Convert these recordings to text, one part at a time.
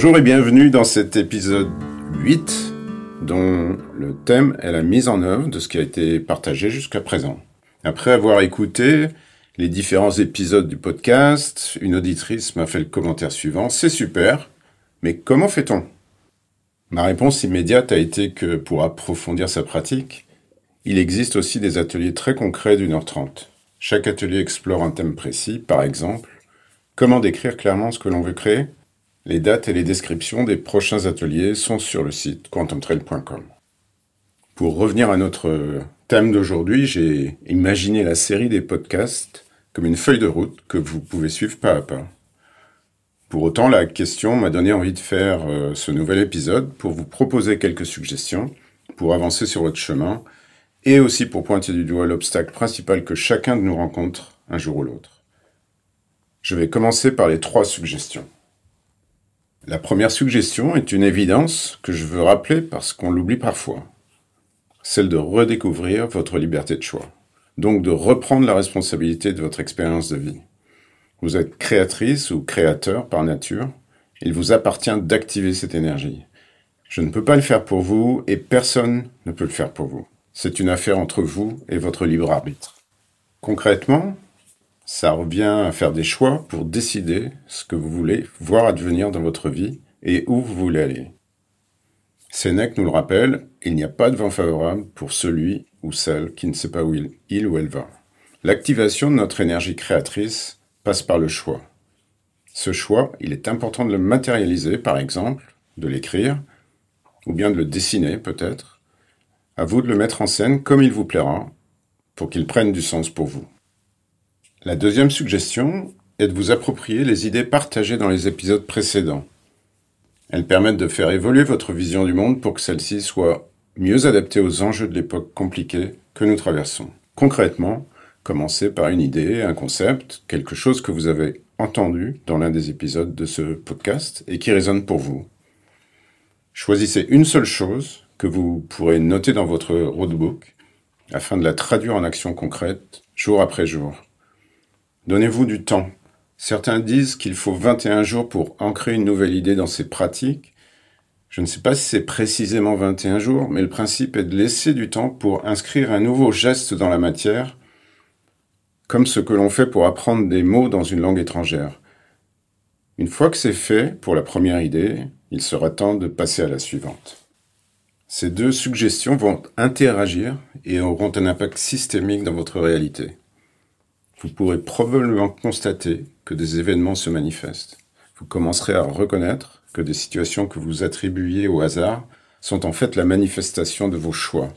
Bonjour et bienvenue dans cet épisode 8 dont le thème est la mise en œuvre de ce qui a été partagé jusqu'à présent. Après avoir écouté les différents épisodes du podcast, une auditrice m'a fait le commentaire suivant, c'est super, mais comment fait-on? Ma réponse immédiate a été que pour approfondir sa pratique, il existe aussi des ateliers très concrets d'une heure trente. Chaque atelier explore un thème précis, par exemple, comment décrire clairement ce que l'on veut créer? Les dates et les descriptions des prochains ateliers sont sur le site quantumtrail.com. Pour revenir à notre thème d'aujourd'hui, j'ai imaginé la série des podcasts comme une feuille de route que vous pouvez suivre pas à pas. Pour autant, la question m'a donné envie de faire euh, ce nouvel épisode pour vous proposer quelques suggestions pour avancer sur votre chemin et aussi pour pointer du doigt l'obstacle principal que chacun de nous rencontre un jour ou l'autre. Je vais commencer par les trois suggestions. La première suggestion est une évidence que je veux rappeler parce qu'on l'oublie parfois. Celle de redécouvrir votre liberté de choix. Donc de reprendre la responsabilité de votre expérience de vie. Vous êtes créatrice ou créateur par nature. Il vous appartient d'activer cette énergie. Je ne peux pas le faire pour vous et personne ne peut le faire pour vous. C'est une affaire entre vous et votre libre arbitre. Concrètement, ça revient à faire des choix pour décider ce que vous voulez voir advenir dans votre vie et où vous voulez aller. Sénèque nous le rappelle, il n'y a pas de vent favorable pour celui ou celle qui ne sait pas où il, il ou elle va. L'activation de notre énergie créatrice passe par le choix. Ce choix, il est important de le matérialiser, par exemple, de l'écrire, ou bien de le dessiner peut-être, à vous de le mettre en scène comme il vous plaira, pour qu'il prenne du sens pour vous. La deuxième suggestion est de vous approprier les idées partagées dans les épisodes précédents. Elles permettent de faire évoluer votre vision du monde pour que celle-ci soit mieux adaptée aux enjeux de l'époque compliquée que nous traversons. Concrètement, commencez par une idée, un concept, quelque chose que vous avez entendu dans l'un des épisodes de ce podcast et qui résonne pour vous. Choisissez une seule chose que vous pourrez noter dans votre roadbook afin de la traduire en action concrète jour après jour. Donnez-vous du temps. Certains disent qu'il faut 21 jours pour ancrer une nouvelle idée dans ses pratiques. Je ne sais pas si c'est précisément 21 jours, mais le principe est de laisser du temps pour inscrire un nouveau geste dans la matière, comme ce que l'on fait pour apprendre des mots dans une langue étrangère. Une fois que c'est fait pour la première idée, il sera temps de passer à la suivante. Ces deux suggestions vont interagir et auront un impact systémique dans votre réalité. Vous pourrez probablement constater que des événements se manifestent. Vous commencerez à reconnaître que des situations que vous attribuiez au hasard sont en fait la manifestation de vos choix.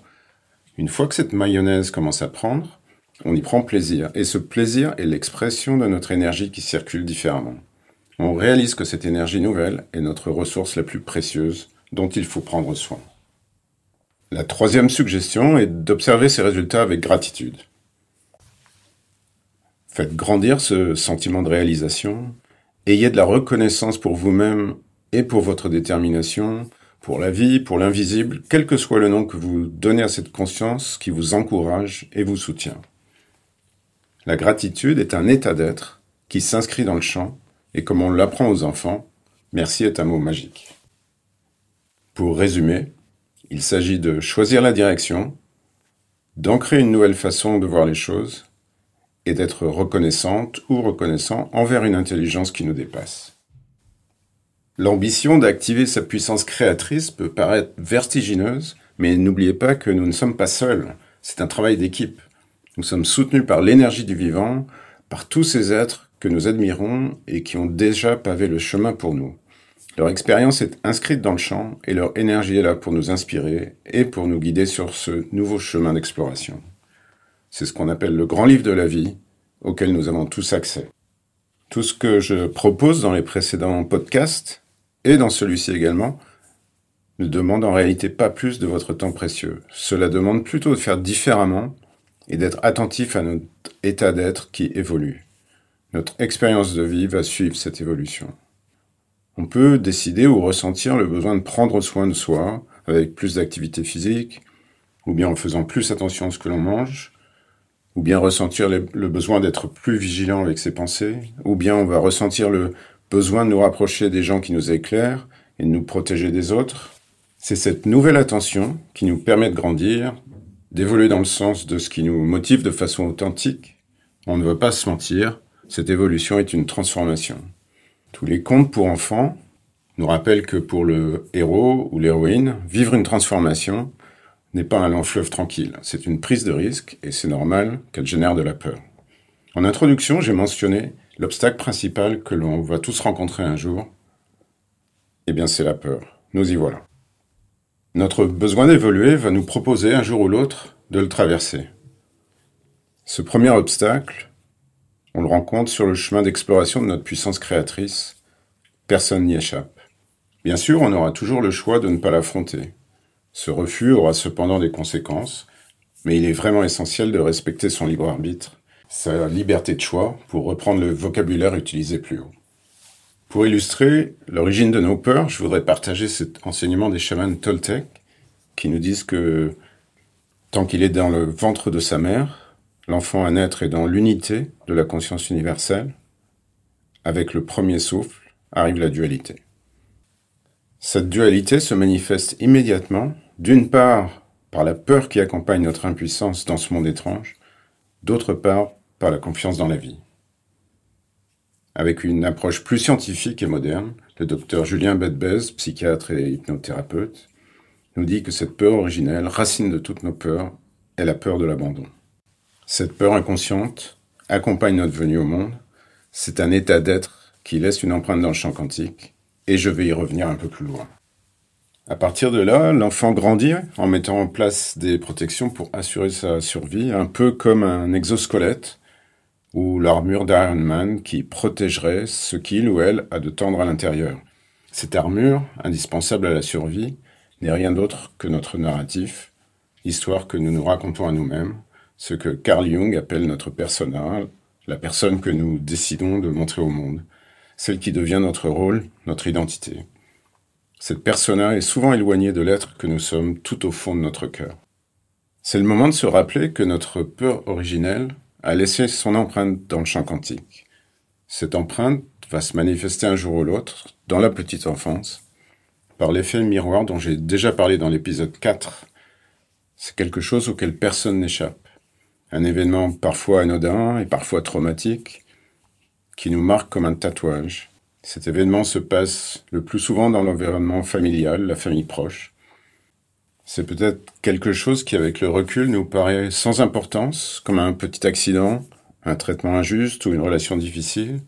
Une fois que cette mayonnaise commence à prendre, on y prend plaisir. Et ce plaisir est l'expression de notre énergie qui circule différemment. On réalise que cette énergie nouvelle est notre ressource la plus précieuse dont il faut prendre soin. La troisième suggestion est d'observer ces résultats avec gratitude. Faites grandir ce sentiment de réalisation, ayez de la reconnaissance pour vous-même et pour votre détermination, pour la vie, pour l'invisible, quel que soit le nom que vous donnez à cette conscience qui vous encourage et vous soutient. La gratitude est un état d'être qui s'inscrit dans le champ, et comme on l'apprend aux enfants, merci est un mot magique. Pour résumer, il s'agit de choisir la direction, d'ancrer une nouvelle façon de voir les choses et d'être reconnaissante ou reconnaissant envers une intelligence qui nous dépasse. L'ambition d'activer sa puissance créatrice peut paraître vertigineuse, mais n'oubliez pas que nous ne sommes pas seuls, c'est un travail d'équipe. Nous sommes soutenus par l'énergie du vivant, par tous ces êtres que nous admirons et qui ont déjà pavé le chemin pour nous. Leur expérience est inscrite dans le champ et leur énergie est là pour nous inspirer et pour nous guider sur ce nouveau chemin d'exploration. C'est ce qu'on appelle le grand livre de la vie auquel nous avons tous accès. Tout ce que je propose dans les précédents podcasts et dans celui-ci également ne demande en réalité pas plus de votre temps précieux. Cela demande plutôt de faire différemment et d'être attentif à notre état d'être qui évolue. Notre expérience de vie va suivre cette évolution. On peut décider ou ressentir le besoin de prendre soin de soi avec plus d'activité physique, ou bien en faisant plus attention à ce que l'on mange, ou bien ressentir le besoin d'être plus vigilant avec ses pensées, ou bien on va ressentir le besoin de nous rapprocher des gens qui nous éclairent et de nous protéger des autres. C'est cette nouvelle attention qui nous permet de grandir, d'évoluer dans le sens de ce qui nous motive de façon authentique. On ne veut pas se mentir, cette évolution est une transformation. Tous les contes pour enfants nous rappellent que pour le héros ou l'héroïne, vivre une transformation n'est pas un long fleuve tranquille. C'est une prise de risque et c'est normal qu'elle génère de la peur. En introduction, j'ai mentionné l'obstacle principal que l'on va tous rencontrer un jour. Eh bien, c'est la peur. Nous y voilà. Notre besoin d'évoluer va nous proposer un jour ou l'autre de le traverser. Ce premier obstacle, on le rencontre sur le chemin d'exploration de notre puissance créatrice. Personne n'y échappe. Bien sûr, on aura toujours le choix de ne pas l'affronter. Ce refus aura cependant des conséquences, mais il est vraiment essentiel de respecter son libre arbitre, sa liberté de choix, pour reprendre le vocabulaire utilisé plus haut. Pour illustrer l'origine de nos peurs, je voudrais partager cet enseignement des chamans Toltec qui nous disent que tant qu'il est dans le ventre de sa mère, l'enfant à naître est dans l'unité de la conscience universelle. Avec le premier souffle arrive la dualité. Cette dualité se manifeste immédiatement, d'une part par la peur qui accompagne notre impuissance dans ce monde étrange, d'autre part par la confiance dans la vie. Avec une approche plus scientifique et moderne, le docteur Julien Bedbez, psychiatre et hypnothérapeute, nous dit que cette peur originelle, racine de toutes nos peurs, est la peur de l'abandon. Cette peur inconsciente accompagne notre venue au monde. C'est un état d'être qui laisse une empreinte dans le champ quantique, et je vais y revenir un peu plus loin. À partir de là, l'enfant grandit en mettant en place des protections pour assurer sa survie, un peu comme un exosquelette ou l'armure d'Iron Man qui protégerait ce qu'il ou elle a de tendre à l'intérieur. Cette armure, indispensable à la survie, n'est rien d'autre que notre narratif, l'histoire que nous nous racontons à nous-mêmes, ce que Carl Jung appelle notre persona, la personne que nous décidons de montrer au monde, celle qui devient notre rôle, notre identité. Cette persona est souvent éloignée de l'être que nous sommes tout au fond de notre cœur. C'est le moment de se rappeler que notre peur originelle a laissé son empreinte dans le champ quantique. Cette empreinte va se manifester un jour ou l'autre, dans la petite enfance, par l'effet miroir dont j'ai déjà parlé dans l'épisode 4. C'est quelque chose auquel personne n'échappe. Un événement parfois anodin et parfois traumatique, qui nous marque comme un tatouage. Cet événement se passe le plus souvent dans l'environnement familial, la famille proche. C'est peut-être quelque chose qui, avec le recul, nous paraît sans importance, comme un petit accident, un traitement injuste ou une relation difficile.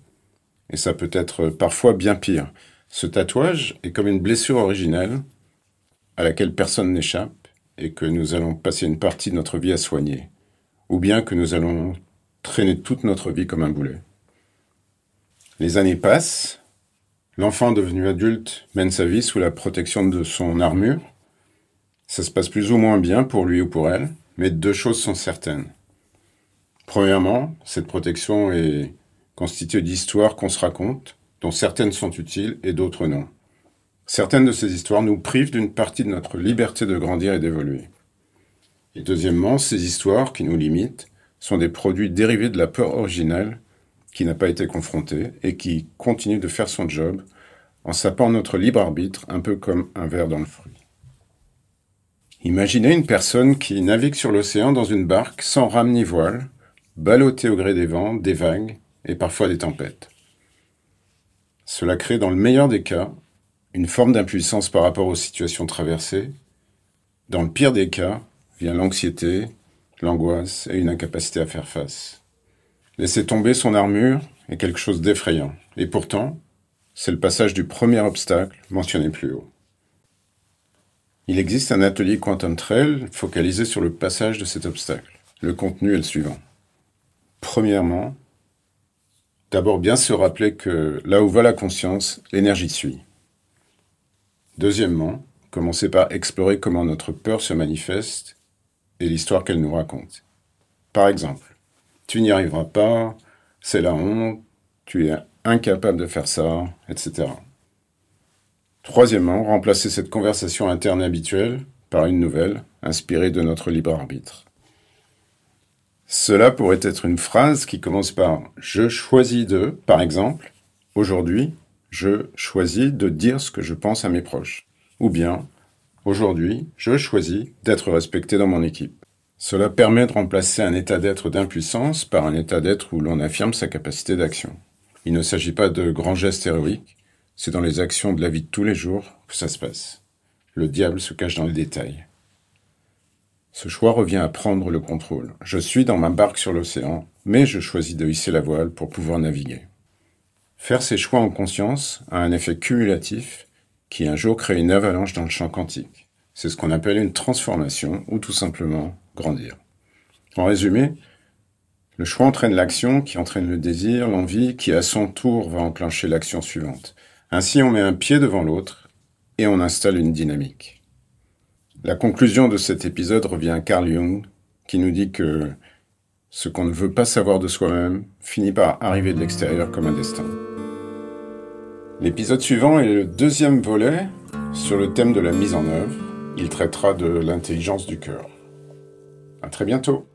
Et ça peut être parfois bien pire. Ce tatouage est comme une blessure originelle à laquelle personne n'échappe et que nous allons passer une partie de notre vie à soigner, ou bien que nous allons traîner toute notre vie comme un boulet. Les années passent, l'enfant devenu adulte mène sa vie sous la protection de son armure, ça se passe plus ou moins bien pour lui ou pour elle, mais deux choses sont certaines. Premièrement, cette protection est constituée d'histoires qu'on se raconte, dont certaines sont utiles et d'autres non. Certaines de ces histoires nous privent d'une partie de notre liberté de grandir et d'évoluer. Et deuxièmement, ces histoires qui nous limitent sont des produits dérivés de la peur originale qui n'a pas été confrontée et qui continue de faire son job en sapant notre libre arbitre un peu comme un verre dans le fruit. Imaginez une personne qui navigue sur l'océan dans une barque sans rame ni voile, ballottée au gré des vents, des vagues et parfois des tempêtes. Cela crée dans le meilleur des cas une forme d'impuissance par rapport aux situations traversées. Dans le pire des cas, vient l'anxiété, l'angoisse et une incapacité à faire face. Laisser tomber son armure est quelque chose d'effrayant. Et pourtant, c'est le passage du premier obstacle mentionné plus haut. Il existe un atelier Quantum Trail focalisé sur le passage de cet obstacle. Le contenu est le suivant. Premièrement, d'abord bien se rappeler que là où va la conscience, l'énergie suit. Deuxièmement, commencer par explorer comment notre peur se manifeste et l'histoire qu'elle nous raconte. Par exemple, tu n'y arriveras pas, c'est la honte, tu es incapable de faire ça, etc. Troisièmement, remplacer cette conversation interne habituelle par une nouvelle, inspirée de notre libre arbitre. Cela pourrait être une phrase qui commence par ⁇ Je choisis de, par exemple, aujourd'hui, je choisis de dire ce que je pense à mes proches. Ou bien, aujourd'hui, je choisis d'être respecté dans mon équipe. Cela permet de remplacer un état d'être d'impuissance par un état d'être où l'on affirme sa capacité d'action. Il ne s'agit pas de grands gestes héroïques, c'est dans les actions de la vie de tous les jours que ça se passe. Le diable se cache dans les détails. Ce choix revient à prendre le contrôle. Je suis dans ma barque sur l'océan, mais je choisis de hisser la voile pour pouvoir naviguer. Faire ces choix en conscience a un effet cumulatif qui un jour crée une avalanche dans le champ quantique. C'est ce qu'on appelle une transformation ou tout simplement grandir. En résumé, le choix entraîne l'action qui entraîne le désir, l'envie qui à son tour va enclencher l'action suivante. Ainsi on met un pied devant l'autre et on installe une dynamique. La conclusion de cet épisode revient à Carl Jung qui nous dit que ce qu'on ne veut pas savoir de soi-même finit par arriver de l'extérieur comme un destin. L'épisode suivant est le deuxième volet sur le thème de la mise en œuvre. Il traitera de l'intelligence du cœur. À très bientôt.